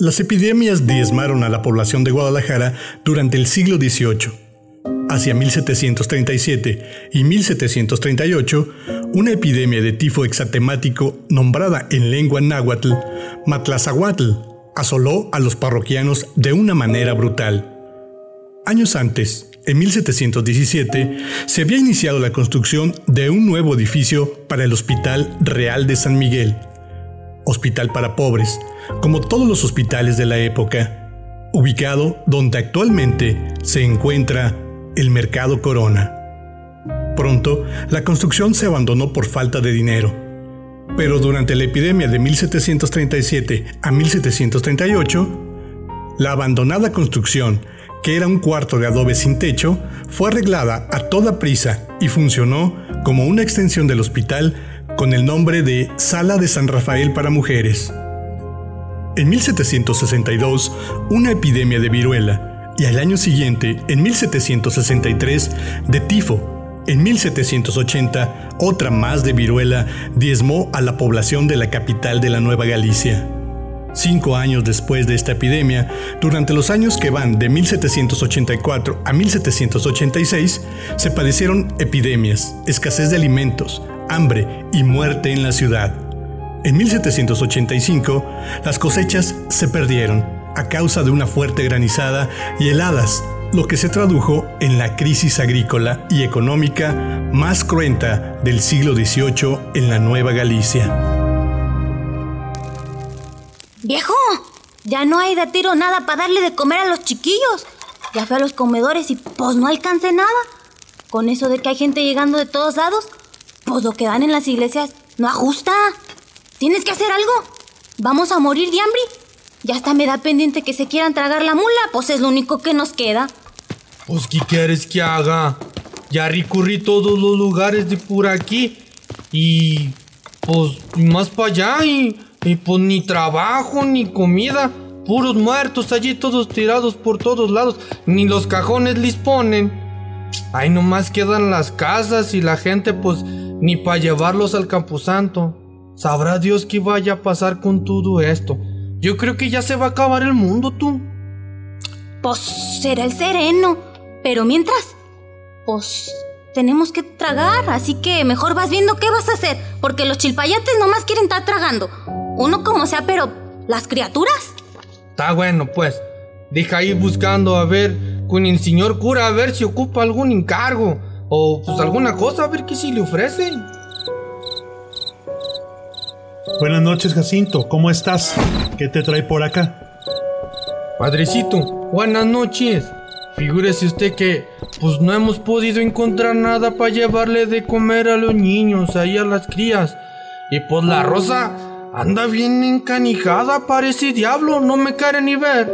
Las epidemias diezmaron a la población de Guadalajara durante el siglo XVIII. Hacia 1737 y 1738, una epidemia de tifo exatemático nombrada en lengua náhuatl Matlazahuatl asoló a los parroquianos de una manera brutal. Años antes, en 1717, se había iniciado la construcción de un nuevo edificio para el Hospital Real de San Miguel, hospital para pobres, como todos los hospitales de la época, ubicado donde actualmente se encuentra el Mercado Corona. Pronto, la construcción se abandonó por falta de dinero, pero durante la epidemia de 1737 a 1738, la abandonada construcción, que era un cuarto de adobe sin techo, fue arreglada a toda prisa y funcionó como una extensión del hospital con el nombre de Sala de San Rafael para Mujeres. En 1762, una epidemia de viruela y al año siguiente, en 1763, de tifo. En 1780, otra más de viruela diezmó a la población de la capital de la Nueva Galicia. Cinco años después de esta epidemia, durante los años que van de 1784 a 1786, se padecieron epidemias, escasez de alimentos, hambre y muerte en la ciudad. En 1785, las cosechas se perdieron a causa de una fuerte granizada y heladas, lo que se tradujo en la crisis agrícola y económica más cruenta del siglo XVIII en la Nueva Galicia. Viejo, ya no hay de tiro nada para darle de comer a los chiquillos. Ya fui a los comedores y pues no alcancé nada. Con eso de que hay gente llegando de todos lados, pues lo que dan en las iglesias no ajusta. Tienes que hacer algo. Vamos a morir de hambre. Ya hasta me da pendiente que se quieran tragar la mula, pues es lo único que nos queda. Pues, ¿qué quieres que haga? Ya recorrí todos los lugares de por aquí y pues más para allá y, y pues ni trabajo ni comida. Puros muertos allí todos tirados por todos lados. Ni los cajones les ponen. Ahí nomás quedan las casas y la gente pues ni para llevarlos al camposanto. Sabrá Dios qué vaya a pasar con todo esto. Yo creo que ya se va a acabar el mundo, tú. Pues será el sereno. Pero mientras, pues tenemos que tragar, así que mejor vas viendo qué vas a hacer, porque los chilpayates nomás quieren estar tragando. Uno como sea, pero las criaturas. Está bueno, pues. Deja ir buscando a ver con el señor cura a ver si ocupa algún encargo o pues alguna cosa a ver qué si le ofrecen. Buenas noches, Jacinto. ¿Cómo estás? ¿Qué te trae por acá? Padrecito, buenas noches. Figúrese usted que pues no hemos podido encontrar nada para llevarle de comer a los niños, ahí a las crías. Y pues la rosa anda bien encanijada, parece diablo, no me quiere ni ver.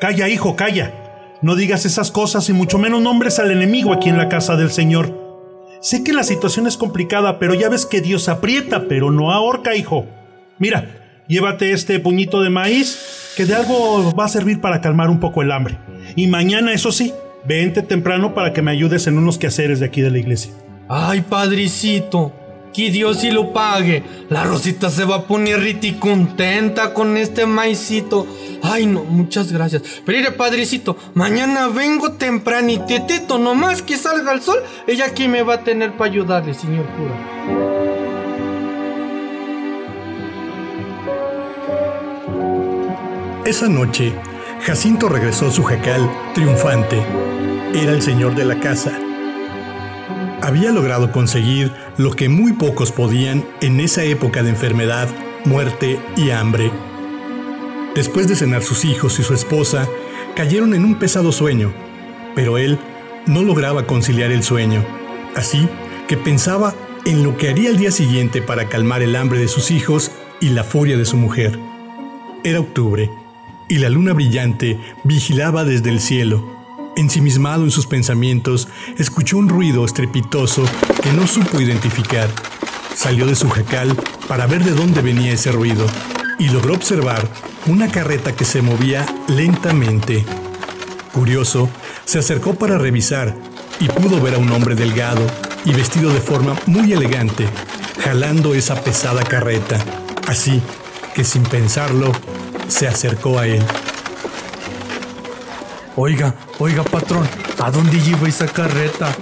Calla, hijo, calla. No digas esas cosas y mucho menos nombres al enemigo aquí en la casa del Señor. Sé que la situación es complicada, pero ya ves que Dios aprieta, pero no ahorca, hijo. Mira, llévate este puñito de maíz, que de algo va a servir para calmar un poco el hambre. Y mañana, eso sí, vente temprano para que me ayudes en unos quehaceres de aquí de la iglesia. Ay, padrecito, que Dios sí lo pague. La Rosita se va a poner riti contenta con este maicito. Ay, no, muchas gracias. Pero mire, padrecito, mañana vengo temprano y tetito, nomás que salga el sol, ella aquí me va a tener para ayudarle, señor cura. Esa noche, Jacinto regresó a su jacal triunfante. Era el señor de la casa. Había logrado conseguir lo que muy pocos podían en esa época de enfermedad, muerte y hambre. Después de cenar sus hijos y su esposa, cayeron en un pesado sueño, pero él no lograba conciliar el sueño, así que pensaba en lo que haría el día siguiente para calmar el hambre de sus hijos y la furia de su mujer. Era octubre, y la luna brillante vigilaba desde el cielo. Ensimismado en sus pensamientos, escuchó un ruido estrepitoso que no supo identificar. Salió de su jacal para ver de dónde venía ese ruido y logró observar una carreta que se movía lentamente. Curioso, se acercó para revisar y pudo ver a un hombre delgado y vestido de forma muy elegante, jalando esa pesada carreta. Así que sin pensarlo, se acercó a él. Oiga, oiga, patrón, ¿a dónde lleva esa carreta?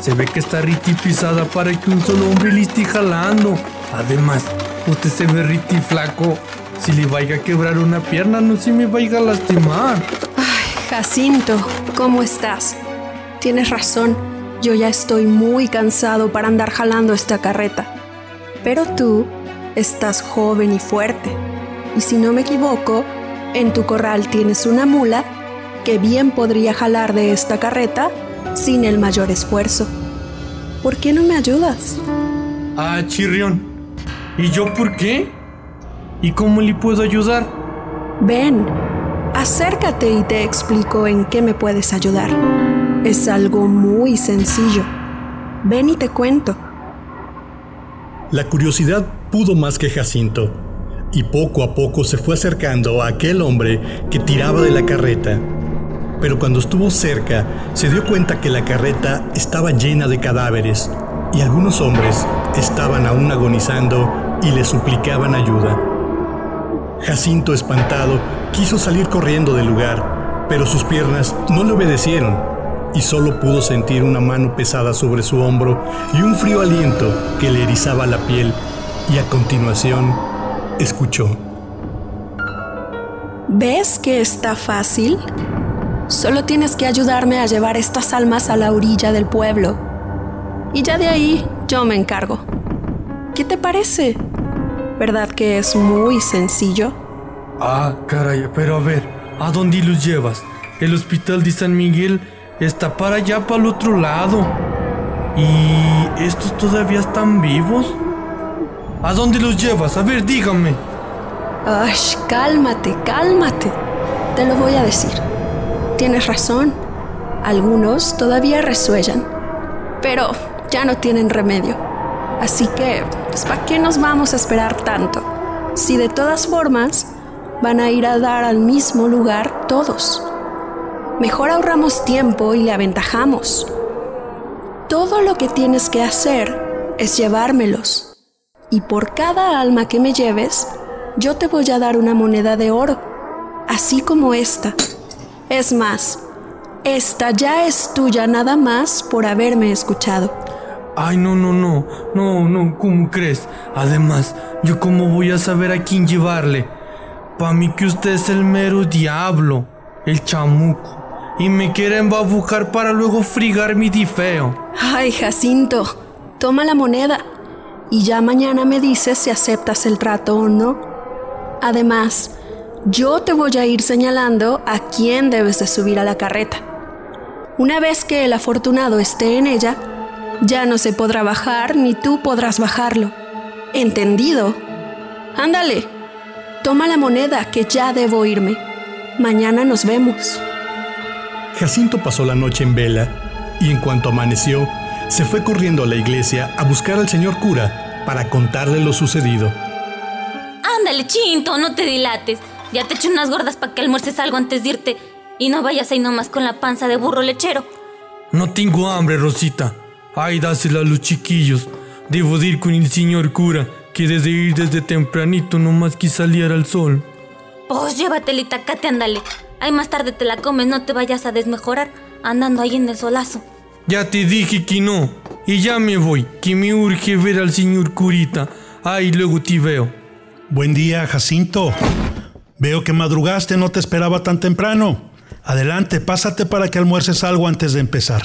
Se ve que está riti pisada para que un solo hombre le esté jalando. Además, usted se ve riti flaco. Si le vaya a quebrar una pierna, no se me vaya a lastimar. Ay, Jacinto, ¿cómo estás? Tienes razón, yo ya estoy muy cansado para andar jalando esta carreta. Pero tú estás joven y fuerte. Y si no me equivoco, en tu corral tienes una mula que bien podría jalar de esta carreta sin el mayor esfuerzo. ¿Por qué no me ayudas? Ah, chirrión. ¿Y yo por qué? ¿Y cómo le puedo ayudar? Ven, acércate y te explico en qué me puedes ayudar. Es algo muy sencillo. Ven y te cuento. La curiosidad pudo más que Jacinto, y poco a poco se fue acercando a aquel hombre que tiraba de la carreta. Pero cuando estuvo cerca, se dio cuenta que la carreta estaba llena de cadáveres, y algunos hombres estaban aún agonizando y le suplicaban ayuda. Jacinto, espantado, quiso salir corriendo del lugar, pero sus piernas no le obedecieron y solo pudo sentir una mano pesada sobre su hombro y un frío aliento que le erizaba la piel y a continuación escuchó. ¿Ves que está fácil? Solo tienes que ayudarme a llevar estas almas a la orilla del pueblo. Y ya de ahí yo me encargo. ¿Qué te parece? ¿Verdad que es muy sencillo? Ah, caray, pero a ver, ¿a dónde los llevas? El hospital de San Miguel está para allá, para el otro lado. ¿Y estos todavía están vivos? ¿A dónde los llevas? A ver, dígame. Ay, cálmate, cálmate. Te lo voy a decir. Tienes razón. Algunos todavía resuellan. Pero ya no tienen remedio. Así que, pues, ¿para qué nos vamos a esperar tanto? Si de todas formas van a ir a dar al mismo lugar todos. Mejor ahorramos tiempo y le aventajamos. Todo lo que tienes que hacer es llevármelos. Y por cada alma que me lleves, yo te voy a dar una moneda de oro, así como esta. Es más, esta ya es tuya nada más por haberme escuchado. Ay, no, no, no, no, no, ¿cómo crees? Además, ¿yo cómo voy a saber a quién llevarle? Para mí que usted es el mero diablo, el chamuco, y me quieren babucar para luego frigar mi difeo. Ay, Jacinto, toma la moneda y ya mañana me dices si aceptas el trato o no. Además, yo te voy a ir señalando a quién debes de subir a la carreta. Una vez que el afortunado esté en ella, ya no se podrá bajar ni tú podrás bajarlo. ¿Entendido? Ándale, toma la moneda que ya debo irme. Mañana nos vemos. Jacinto pasó la noche en vela y en cuanto amaneció, se fue corriendo a la iglesia a buscar al señor cura para contarle lo sucedido. Ándale, chinto, no te dilates. Ya te eché unas gordas para que almuerces algo antes de irte y no vayas ahí nomás con la panza de burro lechero. No tengo hambre, Rosita. Ay, dásela a los chiquillos. Debo de ir con el señor cura, que desde ir desde tempranito nomás que saliera el sol. Pues llévatela y tacate, ándale. Ahí más tarde te la comes, no te vayas a desmejorar andando ahí en el solazo. Ya te dije que no. Y ya me voy, que me urge ver al señor curita. Ay, luego te veo. Buen día, Jacinto. Veo que madrugaste, no te esperaba tan temprano. Adelante, pásate para que almuerces algo antes de empezar.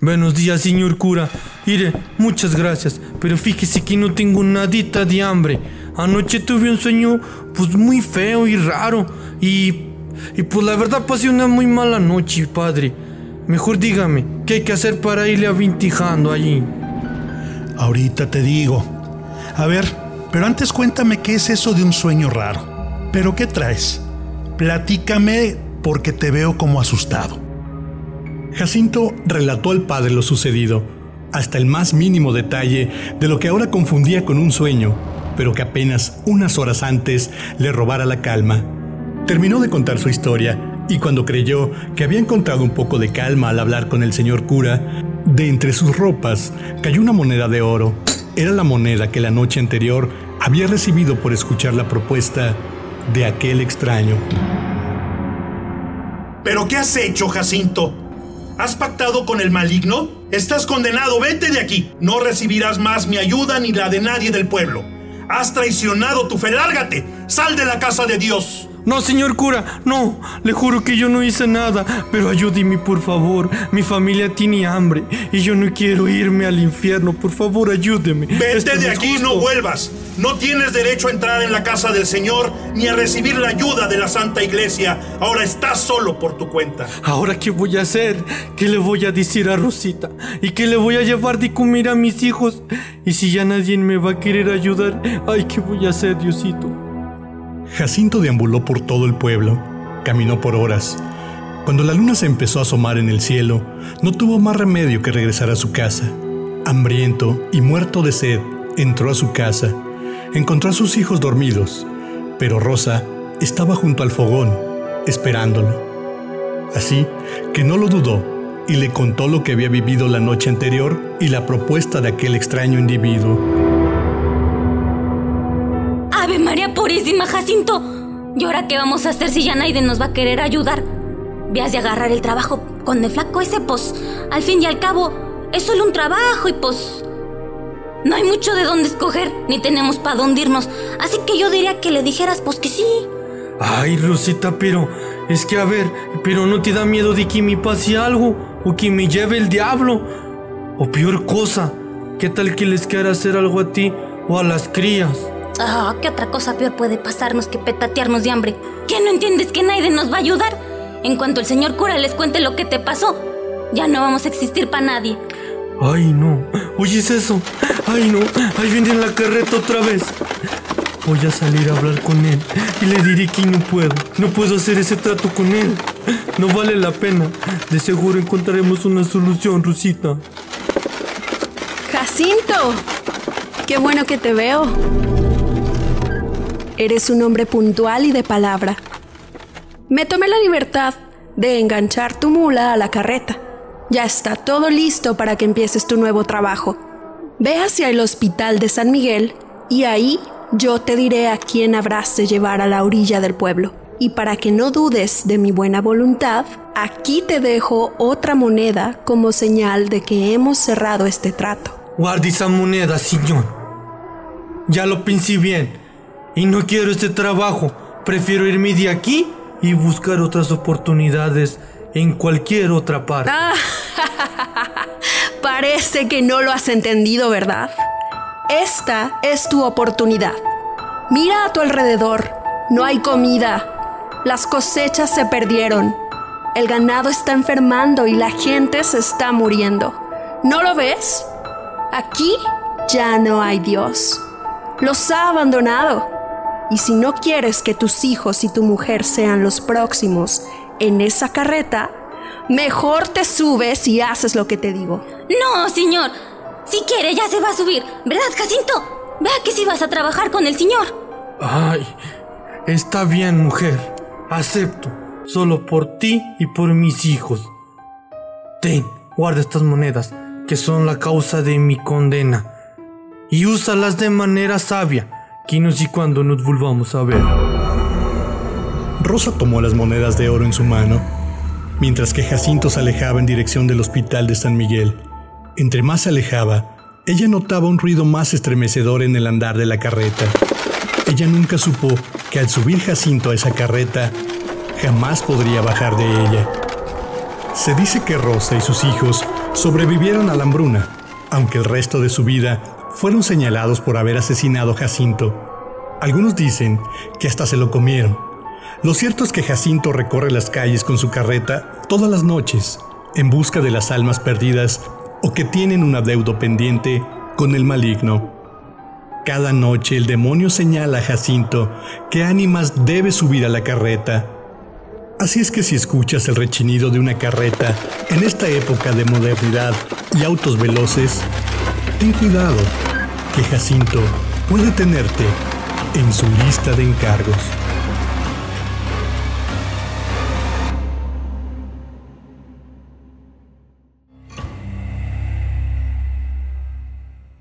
Buenos días, señor cura. Mire, muchas gracias, pero fíjese que no tengo nadita de hambre. Anoche tuve un sueño, pues muy feo y raro. Y, y pues la verdad pasé una muy mala noche, padre. Mejor dígame, ¿qué hay que hacer para irle avintijando allí? Ahorita te digo. A ver, pero antes cuéntame qué es eso de un sueño raro. ¿Pero qué traes? Platícame porque te veo como asustado. Jacinto relató al padre lo sucedido, hasta el más mínimo detalle de lo que ahora confundía con un sueño, pero que apenas unas horas antes le robara la calma. Terminó de contar su historia y cuando creyó que había encontrado un poco de calma al hablar con el señor cura, de entre sus ropas cayó una moneda de oro. Era la moneda que la noche anterior había recibido por escuchar la propuesta de aquel extraño. ¿Pero qué has hecho, Jacinto? ¿Has pactado con el maligno? Estás condenado, vete de aquí. No recibirás más mi ayuda ni la de nadie del pueblo. Has traicionado tu fe, lárgate. Sal de la casa de Dios. No, señor cura, no. Le juro que yo no hice nada. Pero ayúdeme, por favor. Mi familia tiene hambre y yo no quiero irme al infierno. Por favor, ayúdeme. Vete Esto de aquí y no vuelvas. No tienes derecho a entrar en la casa del Señor ni a recibir la ayuda de la Santa Iglesia. Ahora estás solo por tu cuenta. Ahora, ¿qué voy a hacer? ¿Qué le voy a decir a Rosita? ¿Y qué le voy a llevar de comer a mis hijos? Y si ya nadie me va a querer ayudar, ay, ¿qué voy a hacer, Diosito? Jacinto deambuló por todo el pueblo, caminó por horas. Cuando la luna se empezó a asomar en el cielo, no tuvo más remedio que regresar a su casa. Hambriento y muerto de sed, entró a su casa. Encontró a sus hijos dormidos, pero Rosa estaba junto al fogón, esperándolo. Así que no lo dudó y le contó lo que había vivido la noche anterior y la propuesta de aquel extraño individuo. María Purísima, Jacinto! ¿Y ahora qué vamos a hacer si ya nadie nos va a querer ayudar? Vías de agarrar el trabajo con el flaco ese, pues, al fin y al cabo, es solo un trabajo y pues... No hay mucho de dónde escoger, ni tenemos para dónde irnos. Así que yo diría que le dijeras, pues que sí. Ay, Rosita, pero es que a ver, pero no te da miedo de que me pase algo o que me lleve el diablo. O peor cosa, ¿qué tal que les quiera hacer algo a ti o a las crías? Ah, ¿qué otra cosa peor puede pasarnos que petatearnos de hambre? ¿Qué no entiendes que nadie nos va a ayudar? En cuanto el señor cura les cuente lo que te pasó, ya no vamos a existir para nadie. Ay, no. ¿Oyes eso? Ay, no. Ahí viene la carreta otra vez. Voy a salir a hablar con él y le diré que no puedo. No puedo hacer ese trato con él. No vale la pena. De seguro encontraremos una solución, Rosita. Jacinto, qué bueno que te veo. Eres un hombre puntual y de palabra. Me tomé la libertad de enganchar tu mula a la carreta. Ya está todo listo para que empieces tu nuevo trabajo. Ve hacia el hospital de San Miguel y ahí yo te diré a quién habrás de llevar a la orilla del pueblo. Y para que no dudes de mi buena voluntad, aquí te dejo otra moneda como señal de que hemos cerrado este trato. Guarda esa moneda, señor. Ya lo pensé bien. Y no quiero este trabajo. Prefiero irme de aquí y buscar otras oportunidades en cualquier otra parte. Parece que no lo has entendido, ¿verdad? Esta es tu oportunidad. Mira a tu alrededor. No hay comida. Las cosechas se perdieron. El ganado está enfermando y la gente se está muriendo. ¿No lo ves? Aquí ya no hay Dios. Los ha abandonado. Y si no quieres que tus hijos y tu mujer sean los próximos en esa carreta, mejor te subes y haces lo que te digo. No, señor. Si quiere, ya se va a subir. ¿Verdad, Jacinto? Vea que si vas a trabajar con el señor. Ay, está bien, mujer. Acepto. Solo por ti y por mis hijos. Ten, guarda estas monedas, que son la causa de mi condena. Y úsalas de manera sabia, sé cuándo nos volvamos a ver. Rosa tomó las monedas de oro en su mano, mientras que Jacinto se alejaba en dirección del hospital de San Miguel. Entre más se alejaba, ella notaba un ruido más estremecedor en el andar de la carreta. Ella nunca supo que al subir Jacinto a esa carreta, jamás podría bajar de ella. Se dice que Rosa y sus hijos sobrevivieron a la hambruna, aunque el resto de su vida fueron señalados por haber asesinado a Jacinto. Algunos dicen que hasta se lo comieron. Lo cierto es que Jacinto recorre las calles con su carreta todas las noches en busca de las almas perdidas o que tienen un adeudo pendiente con el maligno. Cada noche el demonio señala a Jacinto qué ánimas debe subir a la carreta. Así es que si escuchas el rechinido de una carreta en esta época de modernidad y autos veloces, ten cuidado, Jacinto puede tenerte en su lista de encargos.